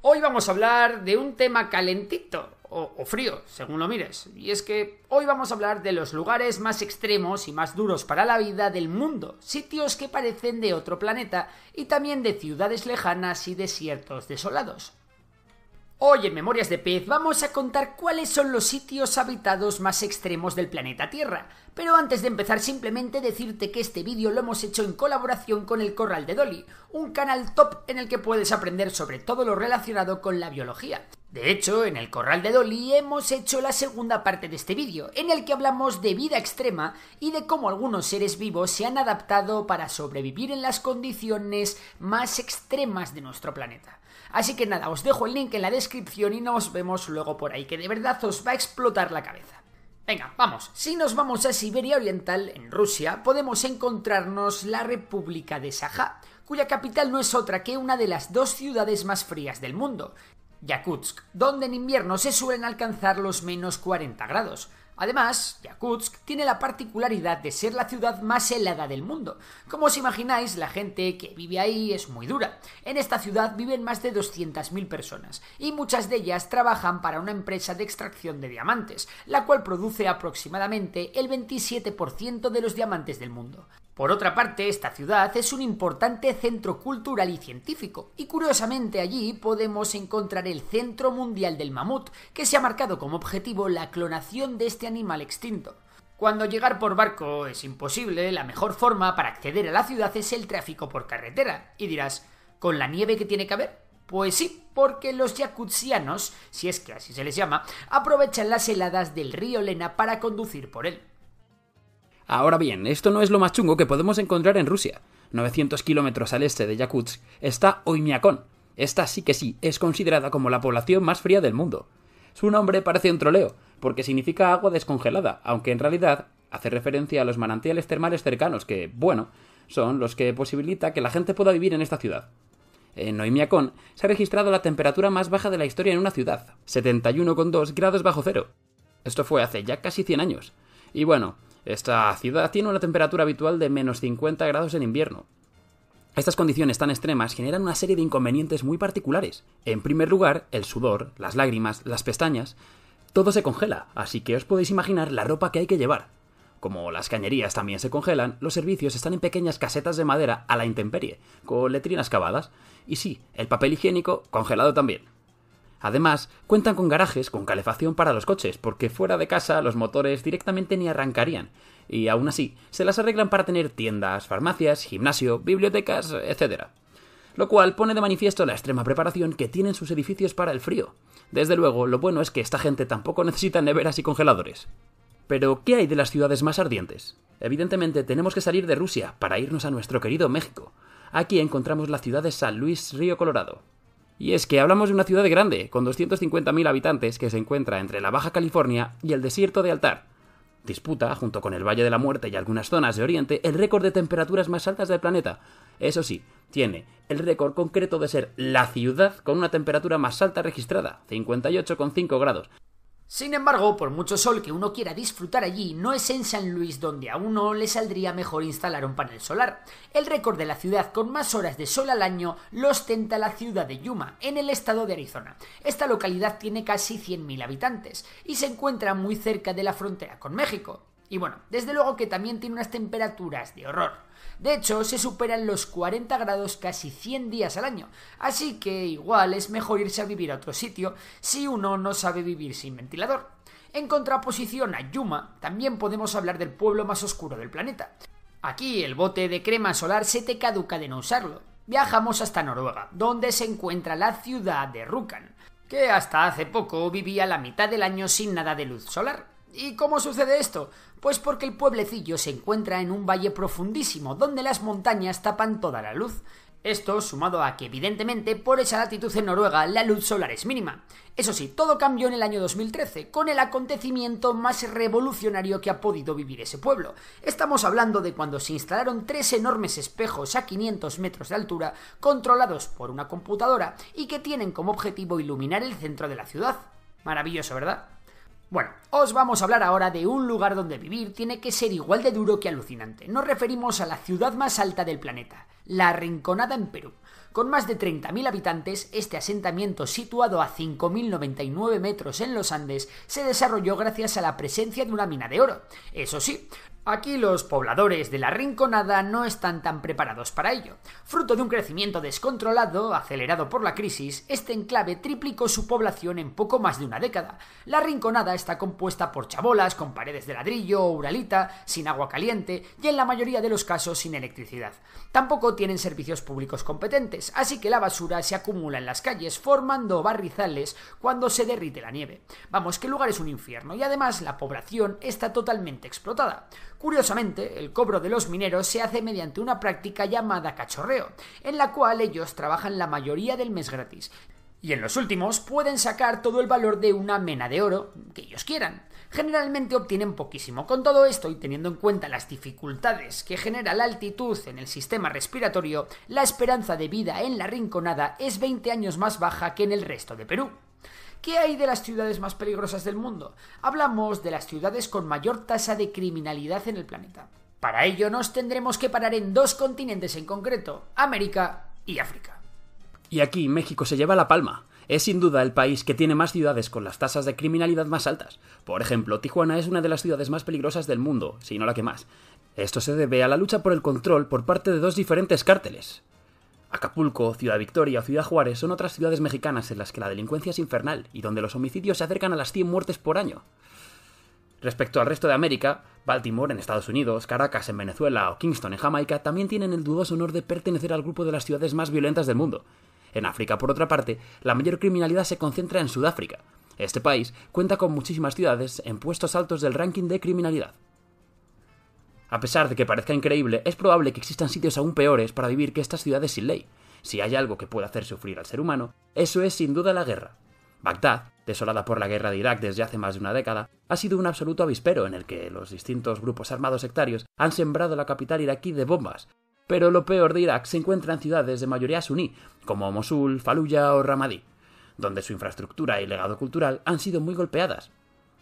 Hoy vamos a hablar de un tema calentito, o, frío, según lo mires. Y es que hoy vamos a hablar de los lugares más extremos y más duros para la vida del mundo, sitios que parecen de otro planeta, y también de ciudades lejanas y desiertos desolados. Hoy en Memorias de Pez vamos a contar cuáles son los sitios habitados más extremos del planeta Tierra. Pero antes de empezar simplemente decirte que este vídeo lo hemos hecho en colaboración con el Corral de Dolly, un canal top en el que puedes aprender sobre todo lo relacionado con la biología. De hecho, en el Corral de Dolly hemos hecho la segunda parte de este vídeo, en el que hablamos de vida extrema y de cómo algunos seres vivos se han adaptado para sobrevivir en las condiciones más extremas de nuestro planeta. Así que nada, os dejo el link en la descripción y nos vemos luego por ahí, que de verdad os va a explotar la cabeza. Venga, vamos, si nos vamos a Siberia Oriental, en Rusia, podemos encontrarnos la República de Sajá, cuya capital no es otra que una de las dos ciudades más frías del mundo, Yakutsk, donde en invierno se suelen alcanzar los menos 40 grados. Además, Yakutsk tiene la particularidad de ser la ciudad más helada del mundo. Como os imagináis, la gente que vive ahí es muy dura. En esta ciudad viven más de 200.000 personas, y muchas de ellas trabajan para una empresa de extracción de diamantes, la cual produce aproximadamente el 27% de los diamantes del mundo. Por otra parte, esta ciudad es un importante centro cultural y científico, y curiosamente allí podemos encontrar el Centro Mundial del Mamut, que se ha marcado como objetivo la clonación de este animal extinto. Cuando llegar por barco es imposible, la mejor forma para acceder a la ciudad es el tráfico por carretera. Y dirás, ¿con la nieve que tiene que haber? Pues sí, porque los yakutsianos, si es que así se les llama, aprovechan las heladas del río Lena para conducir por él. Ahora bien, esto no es lo más chungo que podemos encontrar en Rusia. 900 kilómetros al este de Yakutsk está Oymyakon. Esta sí que sí es considerada como la población más fría del mundo. Su nombre parece un troleo, porque significa agua descongelada, aunque en realidad hace referencia a los manantiales termales cercanos que, bueno, son los que posibilita que la gente pueda vivir en esta ciudad. En Oymyakon se ha registrado la temperatura más baja de la historia en una ciudad, 71,2 grados bajo cero. Esto fue hace ya casi 100 años. Y bueno, esta ciudad tiene una temperatura habitual de menos 50 grados en invierno. Estas condiciones tan extremas generan una serie de inconvenientes muy particulares. En primer lugar, el sudor, las lágrimas, las pestañas, todo se congela, así que os podéis imaginar la ropa que hay que llevar. Como las cañerías también se congelan, los servicios están en pequeñas casetas de madera a la intemperie, con letrinas cavadas, y sí, el papel higiénico congelado también. Además, cuentan con garajes con calefacción para los coches, porque fuera de casa los motores directamente ni arrancarían, y aún así se las arreglan para tener tiendas, farmacias, gimnasio, bibliotecas, etc. Lo cual pone de manifiesto la extrema preparación que tienen sus edificios para el frío. Desde luego, lo bueno es que esta gente tampoco necesita neveras y congeladores. Pero, ¿qué hay de las ciudades más ardientes? Evidentemente tenemos que salir de Rusia para irnos a nuestro querido México. Aquí encontramos la ciudad de San Luis Río Colorado, y es que hablamos de una ciudad grande, con 250.000 habitantes, que se encuentra entre la Baja California y el desierto de Altar. Disputa, junto con el Valle de la Muerte y algunas zonas de Oriente, el récord de temperaturas más altas del planeta. Eso sí, tiene el récord concreto de ser la ciudad con una temperatura más alta registrada, 58,5 grados, sin embargo, por mucho sol que uno quiera disfrutar allí, no es en San Luis donde a uno le saldría mejor instalar un panel solar. El récord de la ciudad con más horas de sol al año lo ostenta la ciudad de Yuma, en el estado de Arizona. Esta localidad tiene casi 100.000 habitantes y se encuentra muy cerca de la frontera con México. Y bueno, desde luego que también tiene unas temperaturas de horror. De hecho, se superan los 40 grados casi 100 días al año, así que igual es mejor irse a vivir a otro sitio si uno no sabe vivir sin ventilador. En contraposición a Yuma, también podemos hablar del pueblo más oscuro del planeta. Aquí el bote de crema solar se te caduca de no usarlo. Viajamos hasta Noruega, donde se encuentra la ciudad de Rjukan, que hasta hace poco vivía la mitad del año sin nada de luz solar. ¿Y cómo sucede esto? Pues porque el pueblecillo se encuentra en un valle profundísimo, donde las montañas tapan toda la luz. Esto sumado a que evidentemente por esa latitud en Noruega la luz solar es mínima. Eso sí, todo cambió en el año 2013, con el acontecimiento más revolucionario que ha podido vivir ese pueblo. Estamos hablando de cuando se instalaron tres enormes espejos a 500 metros de altura, controlados por una computadora y que tienen como objetivo iluminar el centro de la ciudad. Maravilloso, ¿verdad? Bueno, os vamos a hablar ahora de un lugar donde vivir tiene que ser igual de duro que alucinante. Nos referimos a la ciudad más alta del planeta, La Rinconada en Perú. Con más de 30.000 habitantes, este asentamiento situado a 5.099 metros en los Andes se desarrolló gracias a la presencia de una mina de oro. Eso sí, Aquí los pobladores de la Rinconada no están tan preparados para ello. Fruto de un crecimiento descontrolado, acelerado por la crisis, este enclave triplicó su población en poco más de una década. La Rinconada está compuesta por chabolas con paredes de ladrillo o uralita, sin agua caliente y en la mayoría de los casos sin electricidad. Tampoco tienen servicios públicos competentes, así que la basura se acumula en las calles formando barrizales cuando se derrite la nieve. Vamos, que el lugar es un infierno y además la población está totalmente explotada. Curiosamente, el cobro de los mineros se hace mediante una práctica llamada cachorreo, en la cual ellos trabajan la mayoría del mes gratis. Y en los últimos pueden sacar todo el valor de una mena de oro que ellos quieran. Generalmente obtienen poquísimo. Con todo esto y teniendo en cuenta las dificultades que genera la altitud en el sistema respiratorio, la esperanza de vida en la rinconada es 20 años más baja que en el resto de Perú. ¿Qué hay de las ciudades más peligrosas del mundo? Hablamos de las ciudades con mayor tasa de criminalidad en el planeta. Para ello nos tendremos que parar en dos continentes en concreto, América y África. Y aquí México se lleva la palma. Es sin duda el país que tiene más ciudades con las tasas de criminalidad más altas. Por ejemplo, Tijuana es una de las ciudades más peligrosas del mundo, si no la que más. Esto se debe a la lucha por el control por parte de dos diferentes cárteles, Acapulco, Ciudad Victoria o Ciudad Juárez son otras ciudades mexicanas en las que la delincuencia es infernal y donde los homicidios se acercan a las 100 muertes por año. Respecto al resto de América, Baltimore en Estados Unidos, Caracas en Venezuela o Kingston en Jamaica también tienen el dudoso honor de pertenecer al grupo de las ciudades más violentas del mundo. En África, por otra parte, la mayor criminalidad se concentra en Sudáfrica. Este país cuenta con muchísimas ciudades en puestos altos del ranking de criminalidad. A pesar de que parezca increíble, es probable que existan sitios aún peores para vivir que estas ciudades sin ley. Si hay algo que puede hacer sufrir al ser humano, eso es sin duda la guerra. Bagdad, desolada por la guerra de Irak desde hace más de una década, ha sido un absoluto avispero en el que los distintos grupos armados sectarios han sembrado la capital iraquí de bombas. Pero lo peor de Irak se encuentra en ciudades de mayoría suní, como Mosul, Fallujah o Ramadi, donde su infraestructura y legado cultural han sido muy golpeadas.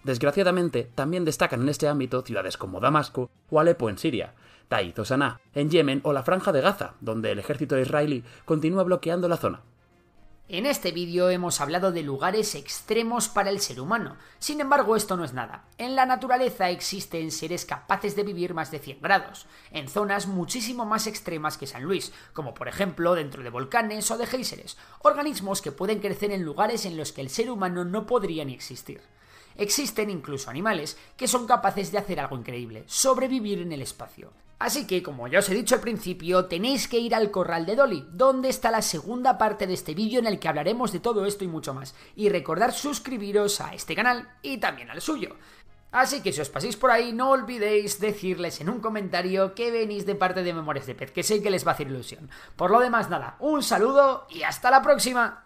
Desgraciadamente, también destacan en este ámbito ciudades como Damasco o Alepo en Siria, Taiz o Sanaa en Yemen o la Franja de Gaza, donde el ejército israelí continúa bloqueando la zona. En este vídeo hemos hablado de lugares extremos para el ser humano. Sin embargo, esto no es nada. En la naturaleza existen seres capaces de vivir más de 100 grados, en zonas muchísimo más extremas que San Luis, como por ejemplo dentro de volcanes o de géiseres, organismos que pueden crecer en lugares en los que el ser humano no podría ni existir. Existen incluso animales que son capaces de hacer algo increíble, sobrevivir en el espacio. Así que, como ya os he dicho al principio, tenéis que ir al corral de Dolly, donde está la segunda parte de este vídeo en el que hablaremos de todo esto y mucho más. Y recordar suscribiros a este canal y también al suyo. Así que si os paséis por ahí, no olvidéis decirles en un comentario que venís de parte de Memorias de Pet, que sé que les va a hacer ilusión. Por lo demás, nada, un saludo y hasta la próxima.